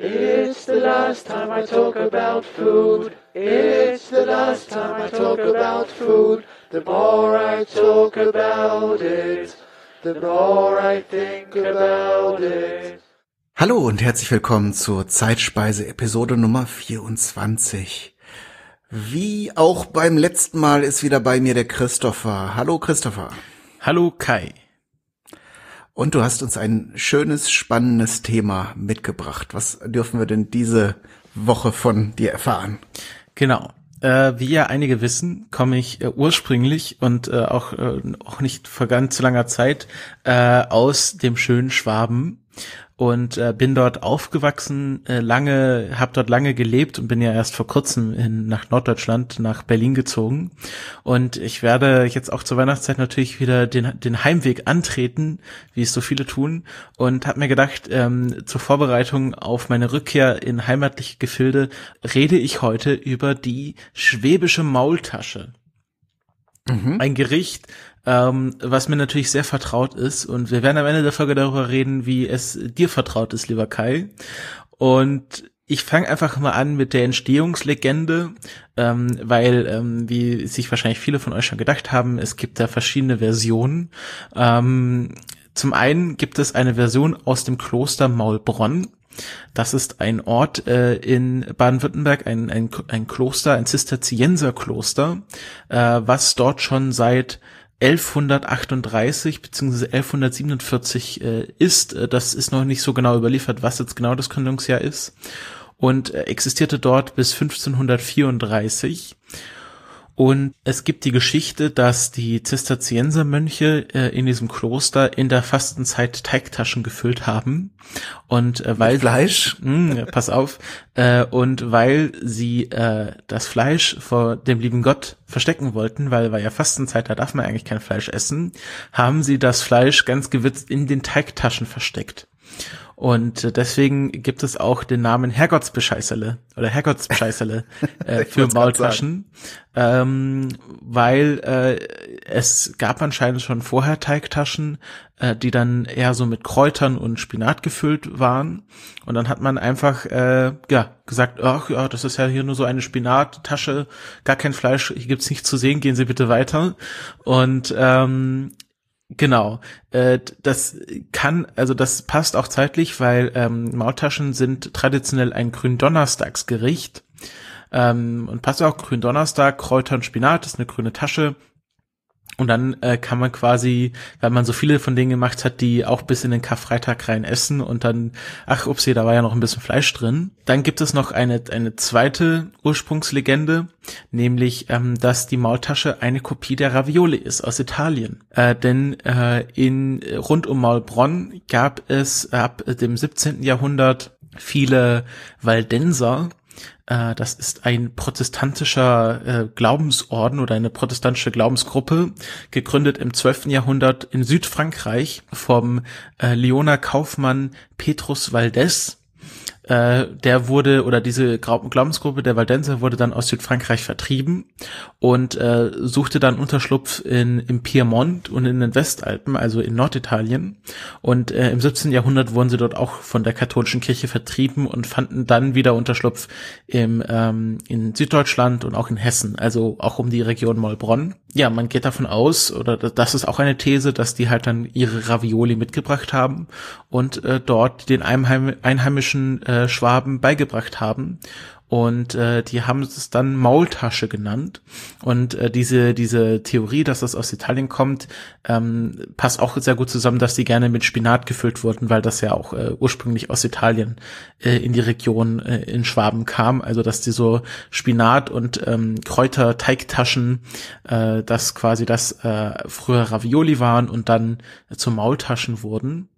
It's the last time I talk about food. It's the last time I talk about food. The more I talk about it, the more I think about it. Hallo und herzlich willkommen zur Zeitspeise Episode Nummer 24. Wie auch beim letzten Mal ist wieder bei mir der Christopher. Hallo Christopher. Hallo Kai. Und du hast uns ein schönes, spannendes Thema mitgebracht. Was dürfen wir denn diese Woche von dir erfahren? Genau. Äh, wie ja einige wissen, komme ich äh, ursprünglich und äh, auch, äh, auch nicht vor ganz langer Zeit äh, aus dem schönen Schwaben und äh, bin dort aufgewachsen, äh, lange, habe dort lange gelebt und bin ja erst vor kurzem in, nach Norddeutschland, nach Berlin gezogen. Und ich werde jetzt auch zur Weihnachtszeit natürlich wieder den, den Heimweg antreten, wie es so viele tun. Und habe mir gedacht, ähm, zur Vorbereitung auf meine Rückkehr in heimatliche Gefilde rede ich heute über die schwäbische Maultasche. Mhm. Ein Gericht, ähm, was mir natürlich sehr vertraut ist. Und wir werden am Ende der Folge darüber reden, wie es dir vertraut ist, lieber Kai. Und ich fange einfach mal an mit der Entstehungslegende, ähm, weil, ähm, wie sich wahrscheinlich viele von euch schon gedacht haben, es gibt da verschiedene Versionen. Ähm, zum einen gibt es eine Version aus dem Kloster Maulbronn. Das ist ein Ort äh, in Baden-Württemberg, ein, ein, ein Kloster, ein Zisterzienserkloster, äh, was dort schon seit 1138 bzw. 1147 äh, ist. Äh, das ist noch nicht so genau überliefert, was jetzt genau das Gründungsjahr ist. Und äh, existierte dort bis 1534 und es gibt die Geschichte, dass die Zisterziensermönche äh, in diesem Kloster in der Fastenzeit Teigtaschen gefüllt haben. Und äh, weil Mit Fleisch, mh, pass auf, äh, und weil sie äh, das Fleisch vor dem lieben Gott verstecken wollten, weil war ja Fastenzeit, da darf man eigentlich kein Fleisch essen, haben sie das Fleisch ganz gewitzt in den Teigtaschen versteckt. Und deswegen gibt es auch den Namen Herrgottsbescheißerle oder Herrgottsbescheißerle äh, für Maultaschen, ähm, weil äh, es gab anscheinend schon vorher Teigtaschen, äh, die dann eher so mit Kräutern und Spinat gefüllt waren. Und dann hat man einfach äh, ja gesagt, ach ja, das ist ja hier nur so eine Spinattasche, gar kein Fleisch, hier gibt's nichts zu sehen, gehen Sie bitte weiter. Und ähm, Genau, äh, das kann, also das passt auch zeitlich, weil ähm, Maultaschen sind traditionell ein Gründonnerstagsgericht. Ähm, und passt auch Gründonnerstag, Kräuter und Spinat, ist eine grüne Tasche und dann äh, kann man quasi, weil man so viele von denen gemacht hat, die auch bis in den Karfreitag rein essen und dann, ach upsie, da war ja noch ein bisschen Fleisch drin. Dann gibt es noch eine, eine zweite Ursprungslegende, nämlich, ähm, dass die Maultasche eine Kopie der Ravioli ist aus Italien. Äh, denn äh, in rund um Maulbronn gab es ab dem 17. Jahrhundert viele Waldenser, das ist ein protestantischer äh, Glaubensorden oder eine protestantische Glaubensgruppe, gegründet im 12. Jahrhundert in Südfrankreich vom äh, Leoner Kaufmann Petrus Valdez äh, der wurde oder diese Glaubensgruppe der Waldenser wurde dann aus Südfrankreich vertrieben und äh, suchte dann Unterschlupf in im Piemont und in den Westalpen, also in Norditalien. Und äh, im 17. Jahrhundert wurden sie dort auch von der katholischen Kirche vertrieben und fanden dann wieder Unterschlupf im ähm, in Süddeutschland und auch in Hessen, also auch um die Region Mollbronn. Ja, man geht davon aus, oder das ist auch eine These, dass die halt dann ihre Ravioli mitgebracht haben und äh, dort den Einheim einheimischen äh, äh, Schwaben beigebracht haben. Und äh, die haben es dann Maultasche genannt. Und äh, diese, diese Theorie, dass das aus Italien kommt, ähm, passt auch sehr gut zusammen, dass die gerne mit Spinat gefüllt wurden, weil das ja auch äh, ursprünglich aus Italien äh, in die Region äh, in Schwaben kam. Also dass die so Spinat und ähm, Kräuter-Teigtaschen, äh, das quasi das äh, früher Ravioli waren und dann äh, zu Maultaschen wurden.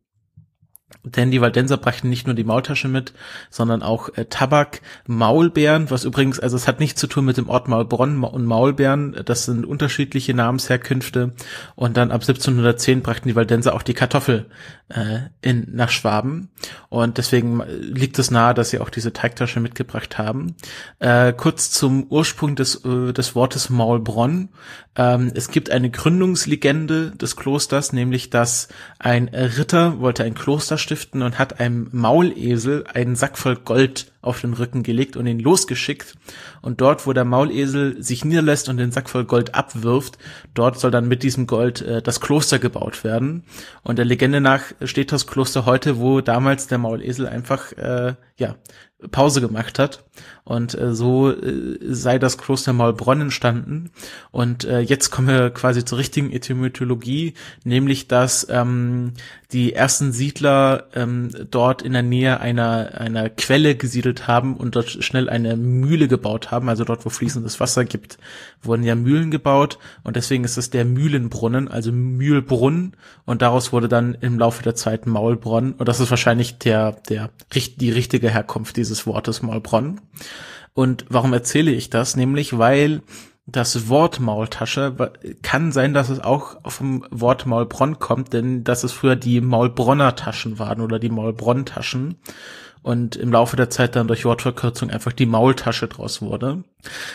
Denn die Waldenser brachten nicht nur die Maultasche mit, sondern auch äh, Tabak, Maulbeeren, was übrigens, also es hat nichts zu tun mit dem Ort Maulbronn und Maulbeeren, das sind unterschiedliche Namensherkünfte. Und dann ab 1710 brachten die Waldenser auch die Kartoffel äh, in, nach Schwaben. Und deswegen liegt es nahe, dass sie auch diese Teigtasche mitgebracht haben. Äh, kurz zum Ursprung des, äh, des Wortes Maulbronn. Ähm, es gibt eine Gründungslegende des Klosters, nämlich dass ein Ritter wollte ein Kloster stiften und hat einem Maulesel einen Sack voll Gold auf den Rücken gelegt und ihn losgeschickt. Und dort, wo der Maulesel sich niederlässt und den Sack voll Gold abwirft, dort soll dann mit diesem Gold äh, das Kloster gebaut werden. Und der Legende nach steht das Kloster heute, wo damals der Maulesel einfach äh, ja Pause gemacht hat. Und äh, so äh, sei das Kloster Maulbronn entstanden. Und äh, jetzt kommen wir quasi zur richtigen Etymologie, nämlich dass ähm, die ersten Siedler ähm, dort in der Nähe einer, einer Quelle gesiedelt haben und dort schnell eine Mühle gebaut haben. Also dort, wo fließendes Wasser gibt, wurden ja Mühlen gebaut. Und deswegen ist es der Mühlenbrunnen, also Mühlbrunn. Und daraus wurde dann im Laufe der Zeit Maulbronn. Und das ist wahrscheinlich der, der, die richtige Herkunft dieses Wortes Maulbronn. Und warum erzähle ich das? Nämlich, weil das Wort Maultasche kann sein, dass es auch vom Wort Maulbronn kommt, denn dass es früher die Maulbronner Taschen waren oder die Maulbronn Taschen und im Laufe der Zeit dann durch Wortverkürzung einfach die Maultasche draus wurde.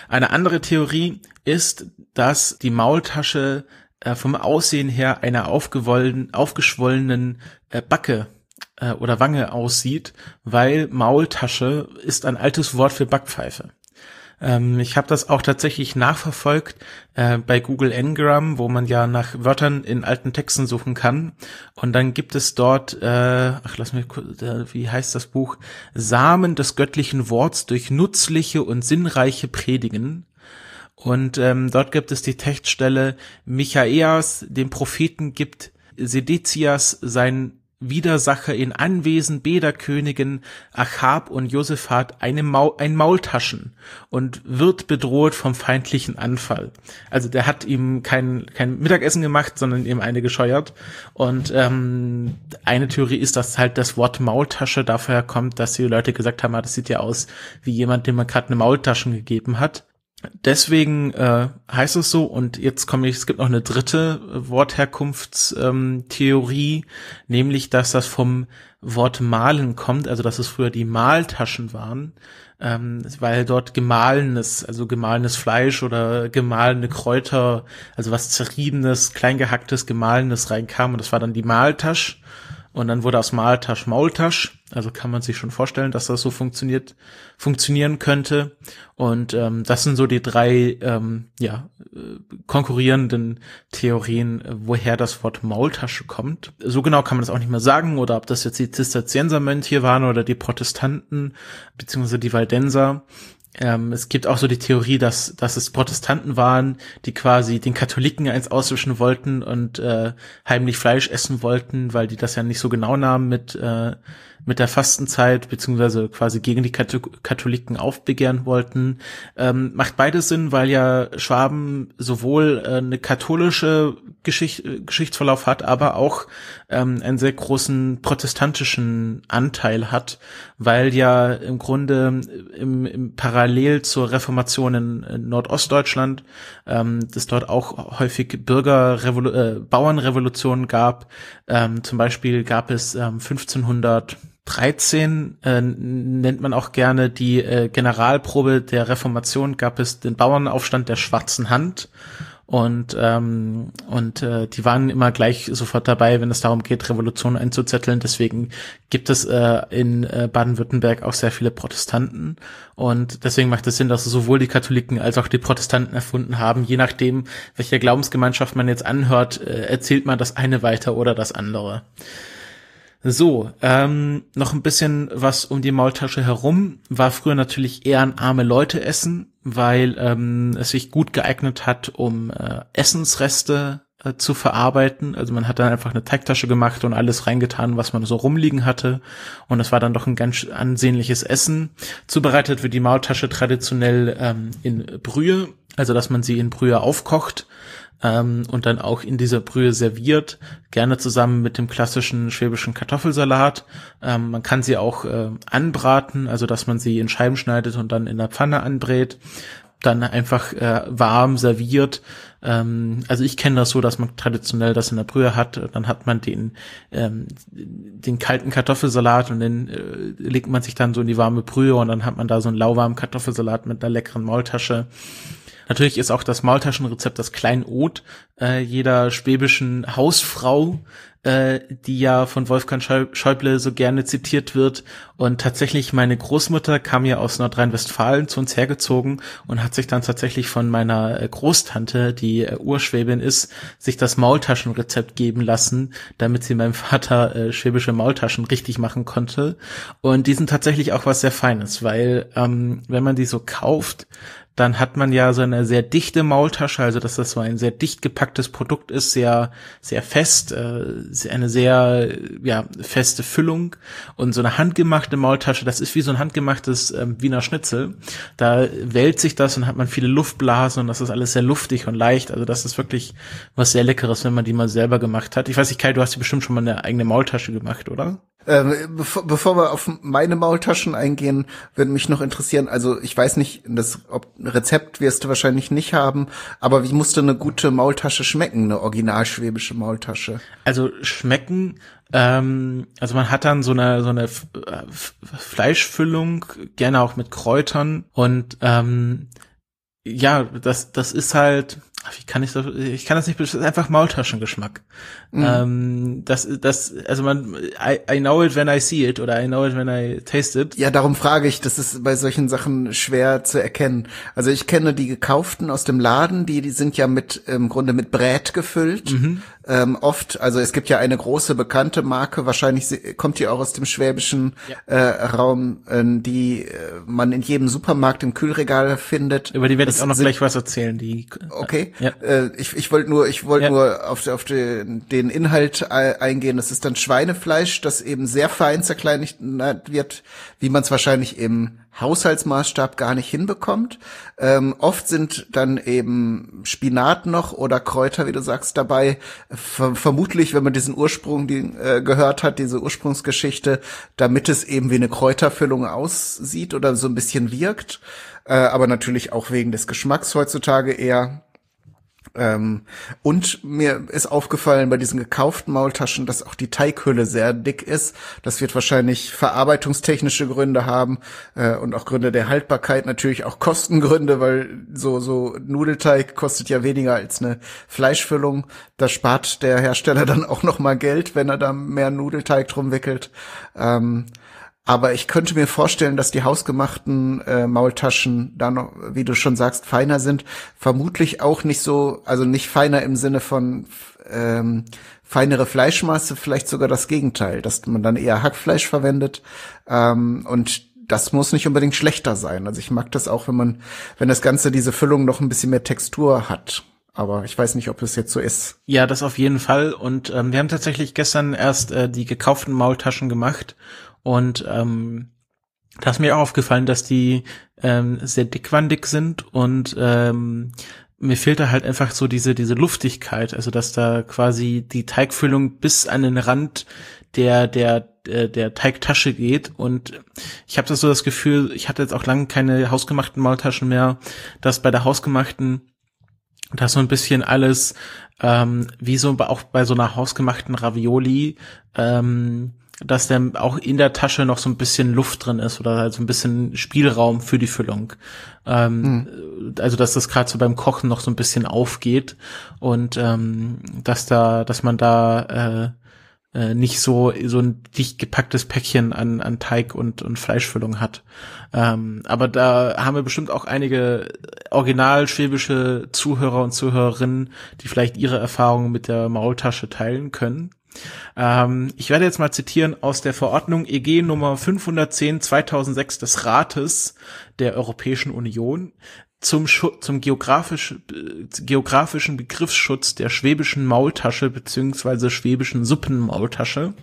Eine andere Theorie ist, dass die Maultasche äh, vom Aussehen her einer aufgeschwollenen äh, Backe äh, oder Wange aussieht, weil Maultasche ist ein altes Wort für Backpfeife. Ähm, ich habe das auch tatsächlich nachverfolgt äh, bei Google Ngram, wo man ja nach Wörtern in alten Texten suchen kann. Und dann gibt es dort, äh, ach lass mich, äh, wie heißt das Buch? Samen des göttlichen Worts durch nützliche und sinnreiche Predigen. Und ähm, dort gibt es die Textstelle, Michaeas, dem Propheten gibt Sedezias sein Widersacher in Anwesen beider Königin Achab und Josephat eine Maul, ein Maultaschen und wird bedroht vom feindlichen Anfall. Also der hat ihm kein, kein Mittagessen gemacht, sondern ihm eine gescheuert. Und ähm, eine Theorie ist, dass halt das Wort Maultasche dafür kommt, dass die Leute gesagt haben, ah, das sieht ja aus wie jemand, dem man gerade eine Maultaschen gegeben hat. Deswegen äh, heißt es so, und jetzt komme ich, es gibt noch eine dritte Wortherkunftstheorie, ähm, nämlich, dass das vom Wort malen kommt, also dass es früher die Maltaschen waren, ähm, weil dort gemahlenes, also gemahlenes Fleisch oder gemahlene Kräuter, also was zerriebenes, kleingehacktes, gemahlenes reinkam und das war dann die Maltasch und dann wurde aus Maltasch Maultasch. Also kann man sich schon vorstellen, dass das so funktioniert, funktionieren könnte. Und ähm, das sind so die drei ähm, ja, äh, konkurrierenden Theorien, woher das Wort Maultasche kommt. So genau kann man das auch nicht mehr sagen, oder ob das jetzt die Zisterziensermönche waren oder die Protestanten, beziehungsweise die Waldenser. Ähm, es gibt auch so die Theorie, dass, dass es Protestanten waren, die quasi den Katholiken eins auswischen wollten und äh, heimlich Fleisch essen wollten, weil die das ja nicht so genau nahmen mit äh, mit der Fastenzeit, beziehungsweise quasi gegen die Katholiken aufbegehren wollten. Ähm, macht beides Sinn, weil ja Schwaben sowohl äh, eine katholische Geschicht, Geschichtsverlauf hat, aber auch ähm, einen sehr großen protestantischen Anteil hat, weil ja im Grunde im, im parallel zur Reformation in, in Nordostdeutschland ähm, das dort auch häufig Bürgerrevolu äh, Bauernrevolutionen gab. Ähm, zum Beispiel gab es ähm, 1500 13 äh, nennt man auch gerne die äh, Generalprobe der Reformation, gab es den Bauernaufstand der schwarzen Hand und ähm, und äh, die waren immer gleich sofort dabei, wenn es darum geht, Revolution einzuzetteln. Deswegen gibt es äh, in äh, Baden-Württemberg auch sehr viele Protestanten und deswegen macht es Sinn, dass sowohl die Katholiken als auch die Protestanten erfunden haben. Je nachdem, welcher Glaubensgemeinschaft man jetzt anhört, äh, erzählt man das eine weiter oder das andere. So, ähm, noch ein bisschen was um die Maultasche herum. War früher natürlich eher ein arme Leute essen, weil ähm, es sich gut geeignet hat, um äh, Essensreste äh, zu verarbeiten. Also man hat dann einfach eine Teigtasche gemacht und alles reingetan, was man so rumliegen hatte. Und es war dann doch ein ganz ansehnliches Essen. Zubereitet wird die Maultasche traditionell ähm, in Brühe, also dass man sie in Brühe aufkocht ähm, und dann auch in dieser Brühe serviert, gerne zusammen mit dem klassischen schwäbischen Kartoffelsalat. Ähm, man kann sie auch äh, anbraten, also dass man sie in Scheiben schneidet und dann in der Pfanne anbrät dann einfach äh, warm serviert. Ähm, also ich kenne das so, dass man traditionell das in der Brühe hat. Dann hat man den ähm, den kalten Kartoffelsalat und den äh, legt man sich dann so in die warme Brühe und dann hat man da so einen lauwarmen Kartoffelsalat mit einer leckeren Maultasche. Natürlich ist auch das Maultaschenrezept das Kleinod äh, jeder schwäbischen Hausfrau äh, die ja von Wolfgang Schäuble so gerne zitiert wird. Und tatsächlich, meine Großmutter kam ja aus Nordrhein-Westfalen zu uns hergezogen und hat sich dann tatsächlich von meiner äh, Großtante, die äh, Urschwäbin ist, sich das Maultaschenrezept geben lassen, damit sie meinem Vater äh, schwäbische Maultaschen richtig machen konnte. Und die sind tatsächlich auch was sehr Feines, weil ähm, wenn man die so kauft, dann hat man ja so eine sehr dichte Maultasche, also dass das so ein sehr dicht gepacktes Produkt ist, sehr, sehr fest, äh, eine sehr, ja, feste Füllung und so eine handgemachte Maultasche, das ist wie so ein handgemachtes ähm, Wiener Schnitzel. Da wälzt sich das und hat man viele Luftblasen und das ist alles sehr luftig und leicht, also das ist wirklich was sehr Leckeres, wenn man die mal selber gemacht hat. Ich weiß nicht, Kai, du hast dir bestimmt schon mal eine eigene Maultasche gemacht, oder? Ähm, bevor, bevor wir auf meine Maultaschen eingehen, würde mich noch interessieren, also ich weiß nicht, das ob, Rezept wirst du wahrscheinlich nicht haben, aber wie musste eine gute Maultasche schmecken, eine originalschwäbische Maultasche? Also schmecken, ähm, also man hat dann so eine so eine Fleischfüllung, gerne auch mit Kräutern und ähm, ja, das das ist halt wie kann ich das, ich kann das nicht, das ist einfach Maultaschengeschmack. Mhm. Ähm, das, das, also man, I, I know it when I see it oder I know it when I taste it. Ja, darum frage ich, das ist bei solchen Sachen schwer zu erkennen. Also ich kenne die gekauften aus dem Laden, die, die sind ja mit, im Grunde mit Brät gefüllt. Mhm. Ähm, oft, also es gibt ja eine große bekannte Marke, wahrscheinlich kommt die auch aus dem schwäbischen ja. äh, Raum, äh, die äh, man in jedem Supermarkt im Kühlregal findet. Über die werde ich auch noch gleich was erzählen. Die, okay, ja. Äh, ich ich wollte nur, ich wollte ja. nur auf, auf den, den Inhalt eingehen. Das ist dann Schweinefleisch, das eben sehr fein zerkleinigt wird, wie man es wahrscheinlich im Haushaltsmaßstab gar nicht hinbekommt. Ähm, oft sind dann eben Spinat noch oder Kräuter, wie du sagst, dabei. Ver vermutlich, wenn man diesen Ursprung die, äh, gehört hat, diese Ursprungsgeschichte, damit es eben wie eine Kräuterfüllung aussieht oder so ein bisschen wirkt. Äh, aber natürlich auch wegen des Geschmacks heutzutage eher ähm, und mir ist aufgefallen bei diesen gekauften Maultaschen, dass auch die Teighülle sehr dick ist. Das wird wahrscheinlich verarbeitungstechnische Gründe haben äh, und auch Gründe der Haltbarkeit, natürlich auch Kostengründe, weil so so Nudelteig kostet ja weniger als eine Fleischfüllung. Da spart der Hersteller dann auch noch mal Geld, wenn er da mehr Nudelteig drum wickelt. Ähm, aber ich könnte mir vorstellen, dass die hausgemachten äh, Maultaschen da noch, wie du schon sagst, feiner sind. Vermutlich auch nicht so, also nicht feiner im Sinne von ähm, feinere Fleischmasse, vielleicht sogar das Gegenteil, dass man dann eher Hackfleisch verwendet. Ähm, und das muss nicht unbedingt schlechter sein. Also ich mag das auch, wenn man, wenn das Ganze diese Füllung noch ein bisschen mehr Textur hat. Aber ich weiß nicht, ob es jetzt so ist. Ja, das auf jeden Fall. Und ähm, wir haben tatsächlich gestern erst äh, die gekauften Maultaschen gemacht und ähm, da ist mir auch aufgefallen, dass die ähm, sehr dickwandig sind und ähm, mir fehlt da halt einfach so diese diese Luftigkeit, also dass da quasi die Teigfüllung bis an den Rand der der der, der Teigtasche geht. Und ich habe das so das Gefühl, ich hatte jetzt auch lange keine hausgemachten Maultaschen mehr, dass bei der hausgemachten dass so ein bisschen alles ähm, wie so auch bei so einer hausgemachten Ravioli ähm, dass der auch in der Tasche noch so ein bisschen Luft drin ist oder halt so ein bisschen Spielraum für die Füllung. Ähm, mhm. Also dass das gerade so beim Kochen noch so ein bisschen aufgeht und ähm, dass da, dass man da äh, äh, nicht so so ein dicht gepacktes Päckchen an, an Teig und, und Fleischfüllung hat. Ähm, aber da haben wir bestimmt auch einige original schwäbische Zuhörer und Zuhörerinnen, die vielleicht ihre Erfahrungen mit der Maultasche teilen können. Ähm, ich werde jetzt mal zitieren aus der Verordnung EG Nummer 510 2006 des Rates der Europäischen Union zum, Schu zum geografisch, äh, geografischen Begriffsschutz der schwäbischen Maultasche beziehungsweise schwäbischen Suppenmaultasche.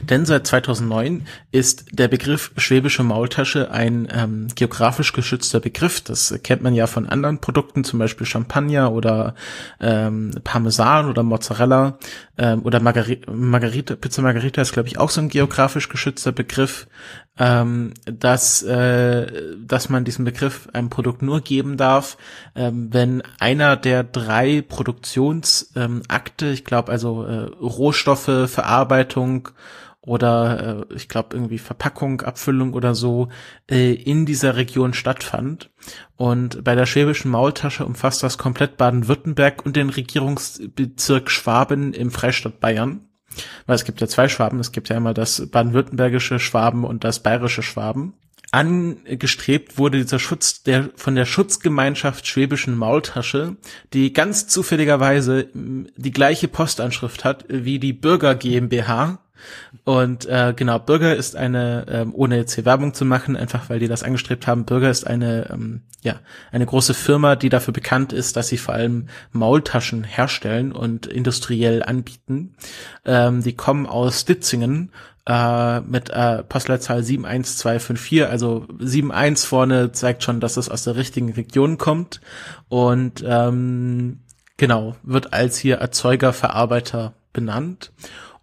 Denn seit 2009 ist der Begriff schwäbische Maultasche ein ähm, geografisch geschützter Begriff. Das kennt man ja von anderen Produkten, zum Beispiel Champagner oder ähm, Parmesan oder Mozzarella ähm, oder Margarita, Margarita, Pizza Margarita ist, glaube ich, auch so ein geografisch geschützter Begriff ähm, dass, äh, dass man diesen Begriff einem Produkt nur geben darf, ähm, wenn einer der drei Produktionsakte, ähm, ich glaube also äh, Rohstoffe, Verarbeitung oder äh, ich glaube irgendwie Verpackung, Abfüllung oder so äh, in dieser Region stattfand. Und bei der schwäbischen Maultasche umfasst das komplett Baden-Württemberg und den Regierungsbezirk Schwaben im Freistaat Bayern. Weil es gibt ja zwei Schwaben, es gibt ja einmal das baden-württembergische Schwaben und das bayerische Schwaben angestrebt wurde dieser Schutz der von der Schutzgemeinschaft Schwäbischen Maultasche, die ganz zufälligerweise die gleiche Postanschrift hat wie die Bürger GmbH. Und äh, genau, Bürger ist eine, ähm, ohne jetzt hier Werbung zu machen, einfach weil die das angestrebt haben, Bürger ist eine, ähm, ja, eine große Firma, die dafür bekannt ist, dass sie vor allem Maultaschen herstellen und industriell anbieten. Ähm, die kommen aus Ditzingen äh, mit äh, Postleitzahl 71254, also 71 vorne zeigt schon, dass es aus der richtigen Region kommt und ähm, genau, wird als hier Erzeuger, Verarbeiter benannt.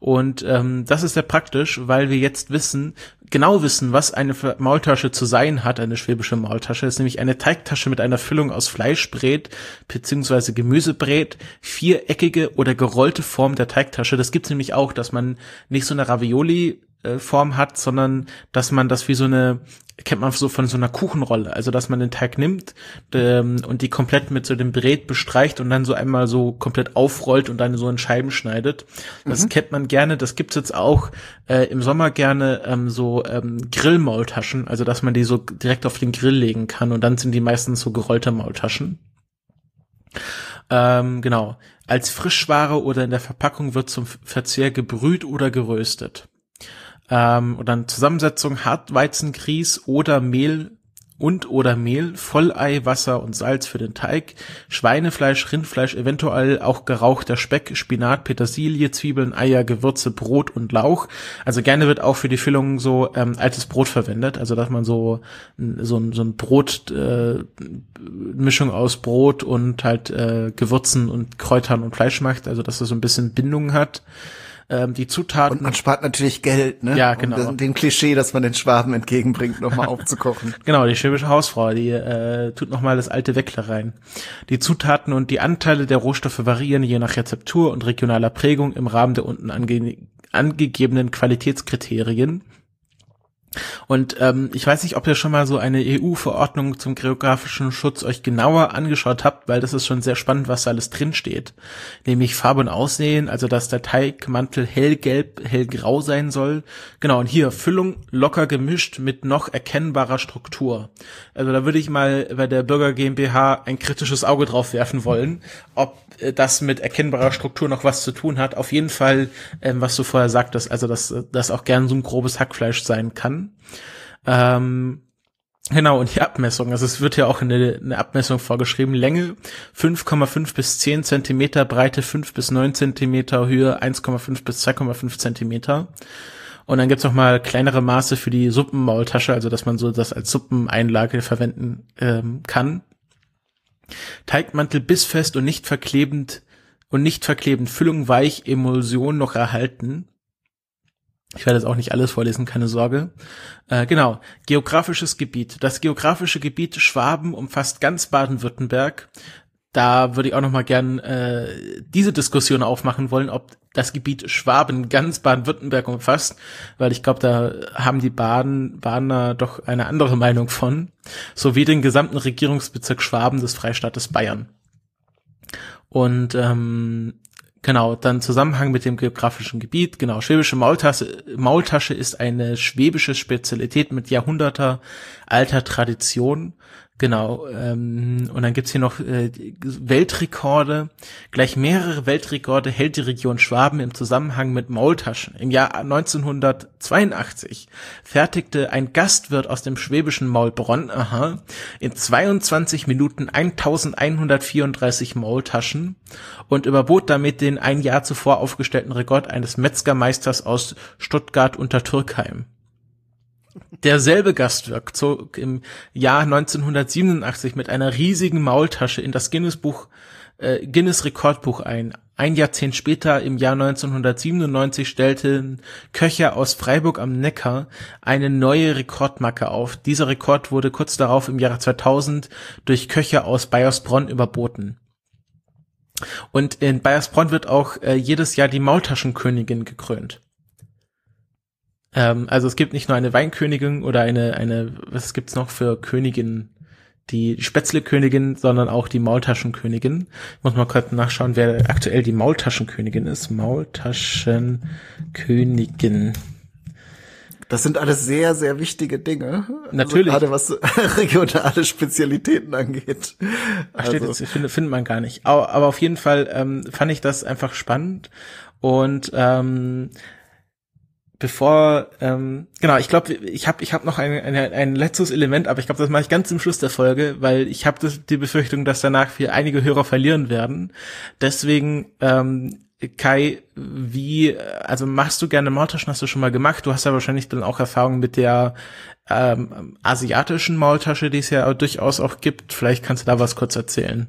Und ähm, das ist sehr praktisch, weil wir jetzt wissen, genau wissen, was eine Maultasche zu sein hat, eine schwäbische Maultasche, ist nämlich eine Teigtasche mit einer Füllung aus Fleischbrät beziehungsweise Gemüsebrät, viereckige oder gerollte Form der Teigtasche. Das gibt's nämlich auch, dass man nicht so eine Ravioli äh, Form hat, sondern dass man das wie so eine, kennt man so von so einer Kuchenrolle, also dass man den Teig nimmt ähm, und die komplett mit so dem Brät bestreicht und dann so einmal so komplett aufrollt und dann so in Scheiben schneidet. Das mhm. kennt man gerne, das gibt's jetzt auch äh, im Sommer gerne ähm, so ähm, Grillmaultaschen, also dass man die so direkt auf den Grill legen kann und dann sind die meistens so gerollte Maultaschen. Ähm, genau. Als Frischware oder in der Verpackung wird zum Verzehr gebrüht oder geröstet ähm, oder eine Zusammensetzung Hartweizengrieß oder Mehl und oder Mehl, Vollei, Wasser und Salz für den Teig, Schweinefleisch, Rindfleisch, eventuell auch gerauchter Speck, Spinat, Petersilie, Zwiebeln, Eier, Gewürze, Brot und Lauch. Also gerne wird auch für die Füllung so ähm, altes Brot verwendet, also dass man so so, so ein Brot äh, Mischung aus Brot und halt äh, Gewürzen und Kräutern und Fleisch macht, also dass es so ein bisschen Bindung hat ähm, die Zutaten. Und man spart natürlich Geld, ne? Ja, genau. Um den Klischee, das man den Schwaben entgegenbringt, nochmal aufzukochen. Genau, die schwäbische Hausfrau, die äh, tut nochmal das alte Weckler rein. Die Zutaten und die Anteile der Rohstoffe variieren je nach Rezeptur und regionaler Prägung im Rahmen der unten ange angegebenen Qualitätskriterien. Und ähm, ich weiß nicht, ob ihr schon mal so eine EU-Verordnung zum geografischen Schutz euch genauer angeschaut habt, weil das ist schon sehr spannend, was da alles drin steht. Nämlich Farbe und Aussehen, also dass der Teigmantel hellgelb, hellgrau sein soll. Genau, und hier Füllung locker gemischt mit noch erkennbarer Struktur. Also da würde ich mal bei der Bürger GmbH ein kritisches Auge drauf werfen wollen, ob äh, das mit erkennbarer Struktur noch was zu tun hat. Auf jeden Fall, ähm, was du vorher sagtest, also dass das auch gern so ein grobes Hackfleisch sein kann. Ähm, Genau, und die Abmessung. Also es wird ja auch eine, eine Abmessung vorgeschrieben. Länge 5,5 bis 10 Zentimeter, Breite 5 bis 9 Zentimeter, Höhe 1,5 bis 2,5 Zentimeter. Und dann gibt's noch mal kleinere Maße für die Suppenmaultasche, also dass man so das als Suppeneinlage verwenden ähm, kann. Teigmantel bissfest und nicht verklebend und nicht verklebend, Füllung weich, Emulsion noch erhalten. Ich werde jetzt auch nicht alles vorlesen, keine Sorge. Äh, genau, geografisches Gebiet. Das geografische Gebiet Schwaben umfasst ganz Baden-Württemberg. Da würde ich auch noch mal gern äh, diese Diskussion aufmachen wollen, ob das Gebiet Schwaben ganz Baden-Württemberg umfasst, weil ich glaube, da haben die Baden Badener doch eine andere Meinung von, sowie den gesamten Regierungsbezirk Schwaben des Freistaates Bayern. Und ähm, Genau, dann Zusammenhang mit dem geografischen Gebiet. Genau, schwäbische Maultasche, Maultasche ist eine schwäbische Spezialität mit Jahrhunderter alter Tradition Genau, ähm, und dann gibt's hier noch äh, Weltrekorde. Gleich mehrere Weltrekorde hält die Region Schwaben im Zusammenhang mit Maultaschen. Im Jahr 1982 fertigte ein Gastwirt aus dem schwäbischen Maulbronn aha, in 22 Minuten 1134 Maultaschen und überbot damit den ein Jahr zuvor aufgestellten Rekord eines Metzgermeisters aus Stuttgart unter Türkheim. Derselbe Gastwirt zog im Jahr 1987 mit einer riesigen Maultasche in das Guinness-Buch äh, Guinness Rekordbuch ein. Ein Jahrzehnt später, im Jahr 1997, stellten Köcher aus Freiburg am Neckar eine neue Rekordmarke auf. Dieser Rekord wurde kurz darauf im Jahre 2000 durch Köcher aus Bayersbronn überboten. Und in Bayersbronn wird auch äh, jedes Jahr die Maultaschenkönigin gekrönt. Ähm, also es gibt nicht nur eine Weinkönigin oder eine, eine, was gibt's noch für Königin? Die Spätzle-Königin, sondern auch die Maultaschenkönigin. Ich muss mal kurz nachschauen, wer aktuell die Maultaschenkönigin ist. Maultaschenkönigin. Das sind alles sehr, sehr wichtige Dinge. Natürlich. Also gerade was regionale Spezialitäten angeht. Ach, steht also. jetzt, findet, findet man gar nicht. Aber, aber auf jeden Fall ähm, fand ich das einfach spannend. Und ähm, bevor, ähm, genau, ich glaube, ich habe ich hab noch ein, ein, ein letztes Element, aber ich glaube, das mache ich ganz zum Schluss der Folge, weil ich habe die Befürchtung, dass danach wir einige Hörer verlieren werden. Deswegen ähm, Kai, wie, also machst du gerne Maultaschen, hast du schon mal gemacht? Du hast ja wahrscheinlich dann auch Erfahrung mit der ähm, asiatischen Maultasche, die es ja durchaus auch gibt. Vielleicht kannst du da was kurz erzählen.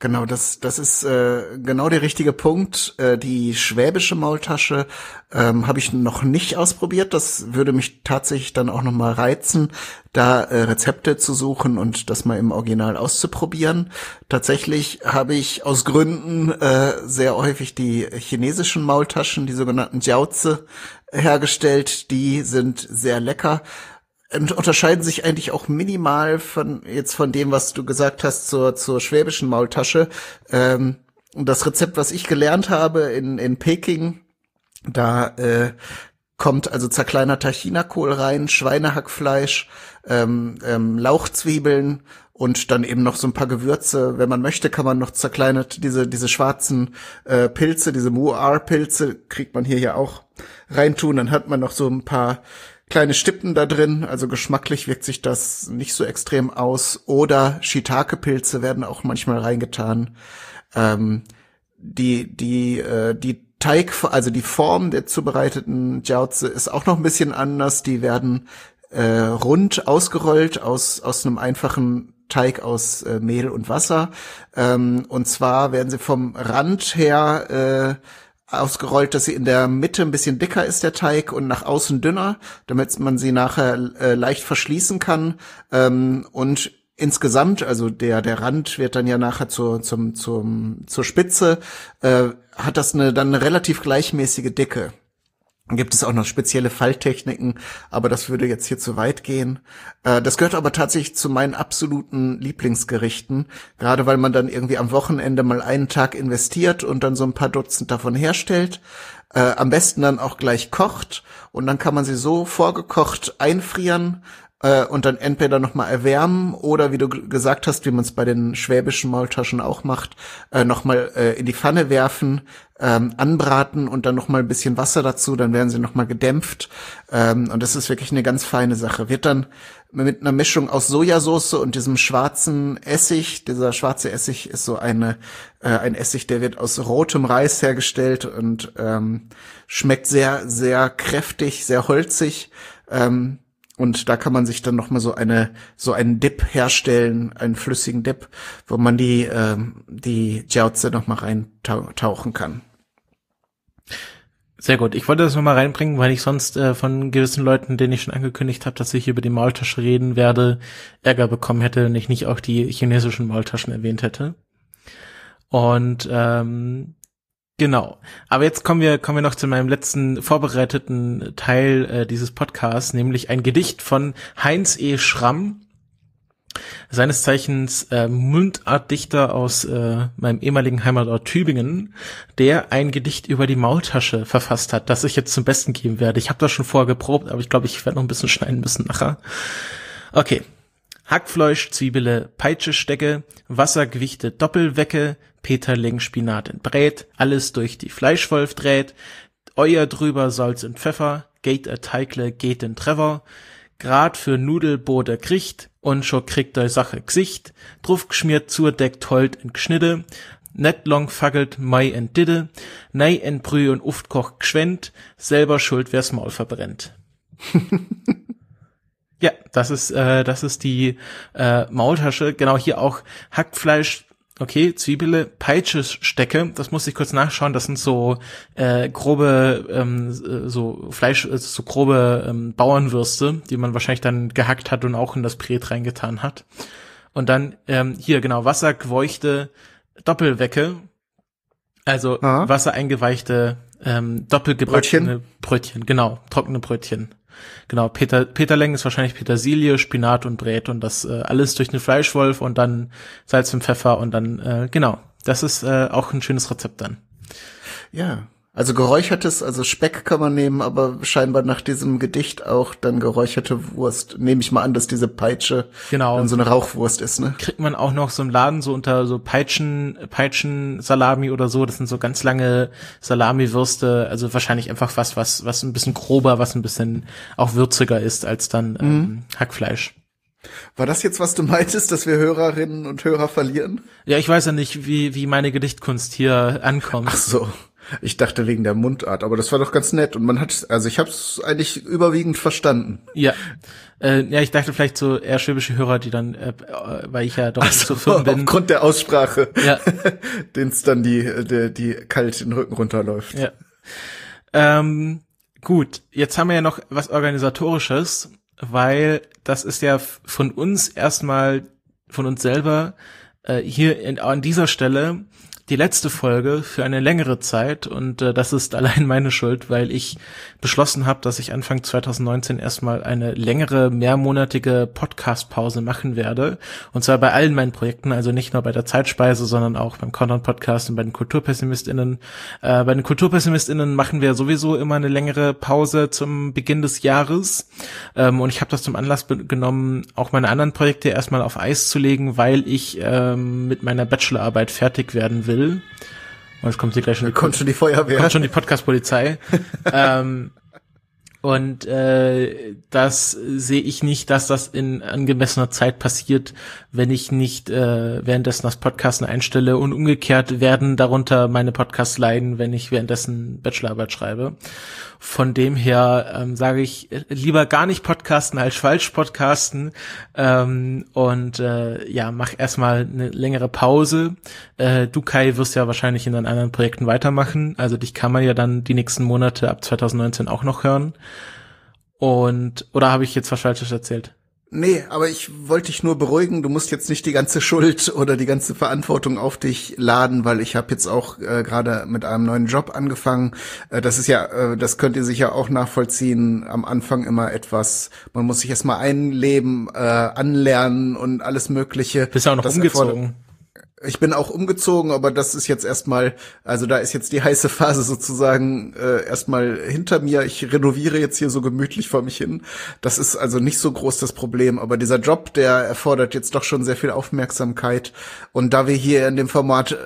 Genau, das, das ist äh, genau der richtige Punkt. Äh, die schwäbische Maultasche ähm, habe ich noch nicht ausprobiert. Das würde mich tatsächlich dann auch noch mal reizen, da äh, Rezepte zu suchen und das mal im Original auszuprobieren. Tatsächlich habe ich aus Gründen äh, sehr häufig die chinesischen Maultaschen, die sogenannten Jiaozi, hergestellt. Die sind sehr lecker unterscheiden sich eigentlich auch minimal von jetzt von dem, was du gesagt hast zur zur schwäbischen Maultasche. Ähm, das Rezept, was ich gelernt habe in in Peking, da äh, kommt also zerkleinerter Chinakohl rein, Schweinehackfleisch, ähm, ähm, Lauchzwiebeln und dann eben noch so ein paar Gewürze. Wenn man möchte, kann man noch zerkleinert diese diese schwarzen äh, Pilze, diese Muar-Pilze, kriegt man hier ja auch reintun. Dann hat man noch so ein paar kleine Stippen da drin, also geschmacklich wirkt sich das nicht so extrem aus. Oder Shiitake-Pilze werden auch manchmal reingetan. Ähm, die, die, äh, die Teig, also die Form der zubereiteten Jiaozi ist auch noch ein bisschen anders. Die werden äh, rund ausgerollt aus, aus einem einfachen Teig aus äh, Mehl und Wasser. Ähm, und zwar werden sie vom Rand her äh, ausgerollt, dass sie in der Mitte ein bisschen dicker ist, der Teig, und nach außen dünner, damit man sie nachher äh, leicht verschließen kann. Ähm, und insgesamt, also der, der Rand wird dann ja nachher zur, zum, zum, zur Spitze, äh, hat das eine, dann eine relativ gleichmäßige Dicke. Gibt es auch noch spezielle Falltechniken, aber das würde jetzt hier zu weit gehen. Äh, das gehört aber tatsächlich zu meinen absoluten Lieblingsgerichten, gerade weil man dann irgendwie am Wochenende mal einen Tag investiert und dann so ein paar Dutzend davon herstellt. Äh, am besten dann auch gleich kocht und dann kann man sie so vorgekocht einfrieren äh, und dann entweder nochmal erwärmen oder wie du gesagt hast, wie man es bei den schwäbischen Maultaschen auch macht, äh, nochmal äh, in die Pfanne werfen, ähm, anbraten und dann noch mal ein bisschen Wasser dazu, dann werden sie noch mal gedämpft ähm, und das ist wirklich eine ganz feine Sache. Wird dann mit einer Mischung aus Sojasauce und diesem schwarzen Essig, dieser schwarze Essig ist so eine äh, ein Essig, der wird aus rotem Reis hergestellt und ähm, schmeckt sehr sehr kräftig, sehr holzig. Ähm, und da kann man sich dann noch mal so eine so einen Dip herstellen, einen flüssigen Dip, wo man die ähm, die Jiaozi noch mal reintauchen kann. Sehr gut. Ich wollte das nochmal reinbringen, weil ich sonst äh, von gewissen Leuten, denen ich schon angekündigt habe, dass ich über die Maultasche reden werde, Ärger bekommen hätte, wenn ich nicht auch die chinesischen Maultaschen erwähnt hätte. Und ähm, Genau. Aber jetzt kommen wir, kommen wir noch zu meinem letzten vorbereiteten Teil äh, dieses Podcasts, nämlich ein Gedicht von Heinz E. Schramm, seines Zeichens äh, Mundartdichter aus äh, meinem ehemaligen Heimatort Tübingen, der ein Gedicht über die Maultasche verfasst hat, das ich jetzt zum Besten geben werde. Ich habe das schon vorher geprobt, aber ich glaube, ich werde noch ein bisschen schneiden müssen nachher. Okay. Hackfleisch, Zwiebele, Peitsche, Stecke, Wassergewichte, Doppelwecke, Peterling, Spinat und Brät, alles durch die Fleischwolf dreht, euer drüber Salz und Pfeffer, geht a Teigle, geht in Trevor, grad für Nudelbode kriegt, und scho kriegt der Sache Gesicht, drauf geschmiert zurdeckt Holt in Gschnitte, net long faggelt Mai en Didde, nei en Brühe und uft koch gschwend, selber schuld wer's Maul verbrennt. ja, das ist, äh, das ist die äh, Maultasche. Genau hier auch Hackfleisch Okay, Zwiebele, Peitschestecke, das muss ich kurz nachschauen, das sind so äh, grobe, ähm, so Fleisch, äh, so grobe ähm, Bauernwürste, die man wahrscheinlich dann gehackt hat und auch in das Brät reingetan hat. Und dann ähm, hier genau wassergeweuchte Doppelwecke, also Aha. wassereingeweichte ähm, doppelgebackene Brötchen. Brötchen, genau, trockene Brötchen. Genau, Peter, Peterleng ist wahrscheinlich Petersilie, Spinat und Brät und das äh, alles durch den Fleischwolf und dann Salz und Pfeffer und dann, äh, genau, das ist äh, auch ein schönes Rezept dann. Ja, also geräuchertes, also Speck kann man nehmen, aber scheinbar nach diesem Gedicht auch dann geräucherte Wurst. Nehme ich mal an, dass diese Peitsche genau. dann so eine Rauchwurst ist, ne? Kriegt man auch noch so im Laden so unter so Peitschen, Peitschen Salami oder so. Das sind so ganz lange Salamiwürste. Also wahrscheinlich einfach was, was, was ein bisschen grober, was ein bisschen auch würziger ist als dann ähm, mhm. Hackfleisch. War das jetzt, was du meintest, dass wir Hörerinnen und Hörer verlieren? Ja, ich weiß ja nicht, wie, wie meine Gedichtkunst hier ankommt. Ach so. Ich dachte wegen der Mundart, aber das war doch ganz nett und man hat, also ich habe es eigentlich überwiegend verstanden. Ja, äh, ja, ich dachte vielleicht so eher schwäbische Hörer, die dann, äh, weil ich ja doch so, so firm bin. Aufgrund der Aussprache, ja. den's dann die, die, die kalt den Rücken runterläuft. Ja. Ähm, gut, jetzt haben wir ja noch was organisatorisches, weil das ist ja von uns erstmal, von uns selber äh, hier in, an dieser Stelle die letzte Folge für eine längere Zeit und äh, das ist allein meine Schuld, weil ich beschlossen habe, dass ich Anfang 2019 erstmal eine längere, mehrmonatige Podcast-Pause machen werde. Und zwar bei allen meinen Projekten, also nicht nur bei der Zeitspeise, sondern auch beim Content-Podcast und bei den KulturpessimistInnen. Äh, bei den KulturpessimistInnen machen wir sowieso immer eine längere Pause zum Beginn des Jahres. Ähm, und ich habe das zum Anlass genommen, auch meine anderen Projekte erstmal auf Eis zu legen, weil ich ähm, mit meiner Bachelorarbeit fertig werden will will. Und es kommt hier gleich schon, kommt schon die Feuerwehr. Kommt schon die Podcast-Polizei. ähm, und äh, das sehe ich nicht, dass das in angemessener Zeit passiert, wenn ich nicht äh, währenddessen das Podcasten einstelle und umgekehrt werden darunter meine Podcasts leiden, wenn ich währenddessen Bachelorarbeit schreibe. Von dem her ähm, sage ich äh, lieber gar nicht podcasten als falsch podcasten ähm, und äh, ja, mach erstmal eine längere Pause. Äh, du Kai wirst ja wahrscheinlich in deinen anderen Projekten weitermachen, also dich kann man ja dann die nächsten Monate ab 2019 auch noch hören. Und oder habe ich jetzt was Falsches erzählt? Nee, aber ich wollte dich nur beruhigen, du musst jetzt nicht die ganze Schuld oder die ganze Verantwortung auf dich laden, weil ich habe jetzt auch äh, gerade mit einem neuen Job angefangen. Äh, das ist ja, äh, das könnt ihr sicher auch nachvollziehen, am Anfang immer etwas, man muss sich erstmal einleben, äh, anlernen und alles mögliche. Bist ja auch noch das umgezogen. Ich bin auch umgezogen, aber das ist jetzt erstmal, also da ist jetzt die heiße Phase sozusagen äh, erstmal hinter mir. Ich renoviere jetzt hier so gemütlich vor mich hin. Das ist also nicht so groß das Problem, aber dieser Job, der erfordert jetzt doch schon sehr viel Aufmerksamkeit. Und da wir hier in dem Format äh,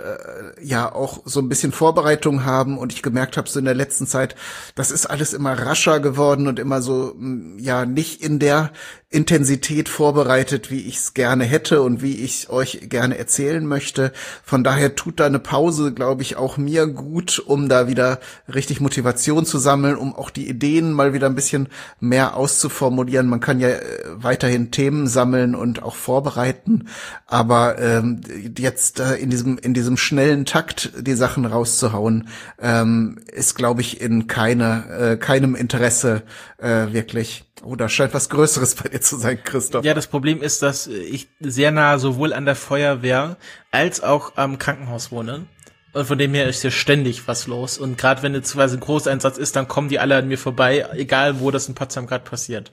ja auch so ein bisschen Vorbereitung haben und ich gemerkt habe so in der letzten Zeit, das ist alles immer rascher geworden und immer so ja nicht in der Intensität vorbereitet, wie ich es gerne hätte und wie ich euch gerne erzählen möchte. Von daher tut da eine Pause, glaube ich, auch mir gut, um da wieder richtig Motivation zu sammeln, um auch die Ideen mal wieder ein bisschen mehr auszuformulieren. Man kann ja äh, weiterhin Themen sammeln und auch vorbereiten, aber ähm, jetzt äh, in diesem in diesem schnellen Takt die Sachen rauszuhauen, ähm, ist, glaube ich, in keine äh, keinem Interesse äh, wirklich. Oh, da scheint was Größeres bei dir zu sein, Christoph. Ja, das Problem ist, dass ich sehr nah sowohl an der Feuerwehr als auch am Krankenhaus wohne. Und von dem her ist hier ständig was los. Und gerade wenn jetzt ein Großeinsatz ist, dann kommen die alle an mir vorbei, egal wo das in Potsdam gerade passiert.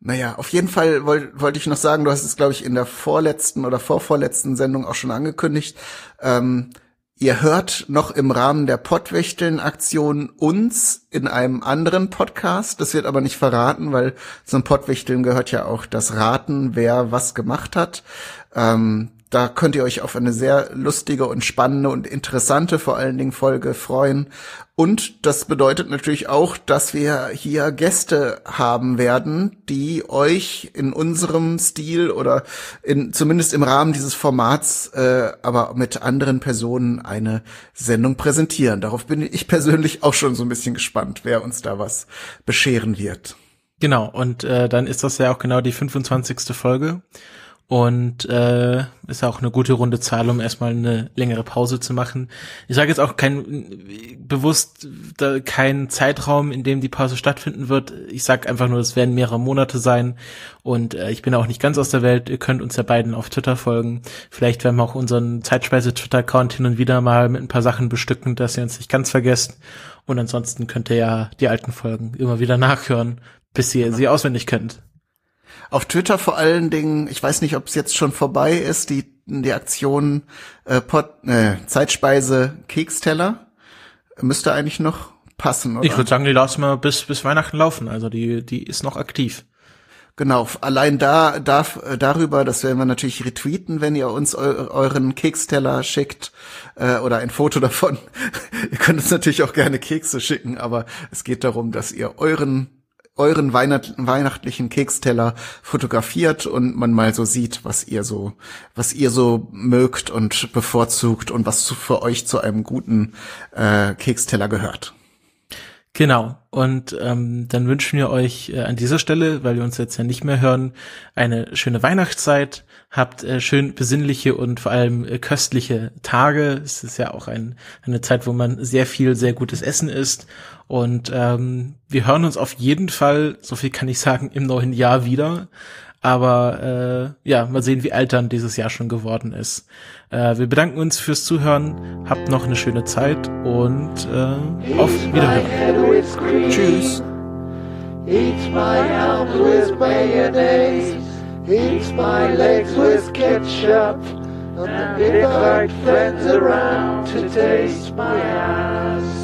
Naja, auf jeden Fall wollte wollt ich noch sagen, du hast es, glaube ich, in der vorletzten oder vorvorletzten Sendung auch schon angekündigt. Ähm, Ihr hört noch im Rahmen der Pottwichteln-Aktion uns in einem anderen Podcast. Das wird aber nicht verraten, weil zum Pottwichteln gehört ja auch das Raten, wer was gemacht hat. Ähm, da könnt ihr euch auf eine sehr lustige und spannende und interessante vor allen Dingen Folge freuen. Und das bedeutet natürlich auch, dass wir hier Gäste haben werden, die euch in unserem Stil oder in, zumindest im Rahmen dieses Formats, äh, aber mit anderen Personen eine Sendung präsentieren. Darauf bin ich persönlich auch schon so ein bisschen gespannt, wer uns da was bescheren wird. Genau, und äh, dann ist das ja auch genau die 25. Folge. Und äh, ist auch eine gute runde Zahl, um erstmal eine längere Pause zu machen. Ich sage jetzt auch kein bewusst da, kein Zeitraum, in dem die Pause stattfinden wird. Ich sage einfach nur, es werden mehrere Monate sein und äh, ich bin auch nicht ganz aus der Welt. Ihr könnt uns ja beiden auf Twitter folgen. Vielleicht werden wir auch unseren Zeitspeise Twitter-Account hin und wieder mal mit ein paar Sachen bestücken, dass ihr uns nicht ganz vergesst. Und ansonsten könnt ihr ja die alten Folgen immer wieder nachhören, bis ihr sie auswendig könnt. Auf Twitter vor allen Dingen, ich weiß nicht, ob es jetzt schon vorbei ist, die, die Aktion äh, Pot, äh, Zeitspeise Keksteller müsste eigentlich noch passen, oder? Ich würde sagen, die lassen wir bis, bis Weihnachten laufen. Also die, die ist noch aktiv. Genau, allein da, da darüber, das werden wir natürlich retweeten, wenn ihr uns eu euren Keksteller schickt äh, oder ein Foto davon. ihr könnt uns natürlich auch gerne Kekse schicken, aber es geht darum, dass ihr euren euren Weihnacht weihnachtlichen Keksteller fotografiert und man mal so sieht, was ihr so, was ihr so mögt und bevorzugt und was zu, für euch zu einem guten äh, Keksteller gehört. Genau. Und ähm, dann wünschen wir euch äh, an dieser Stelle, weil wir uns jetzt ja nicht mehr hören, eine schöne Weihnachtszeit. Habt äh, schön besinnliche und vor allem äh, köstliche Tage. Es ist ja auch ein, eine Zeit, wo man sehr viel, sehr gutes Essen isst. Und ähm, wir hören uns auf jeden Fall, so viel kann ich sagen, im neuen Jahr wieder. Aber äh, ja, mal sehen, wie alt dann dieses Jahr schon geworden ist. Äh, wir bedanken uns fürs Zuhören. Habt noch eine schöne Zeit und äh, auf Wiederhören. Tschüss. Eat my arms with mayonnaise. Eat my legs with ketchup. And invite friends around to taste my ass.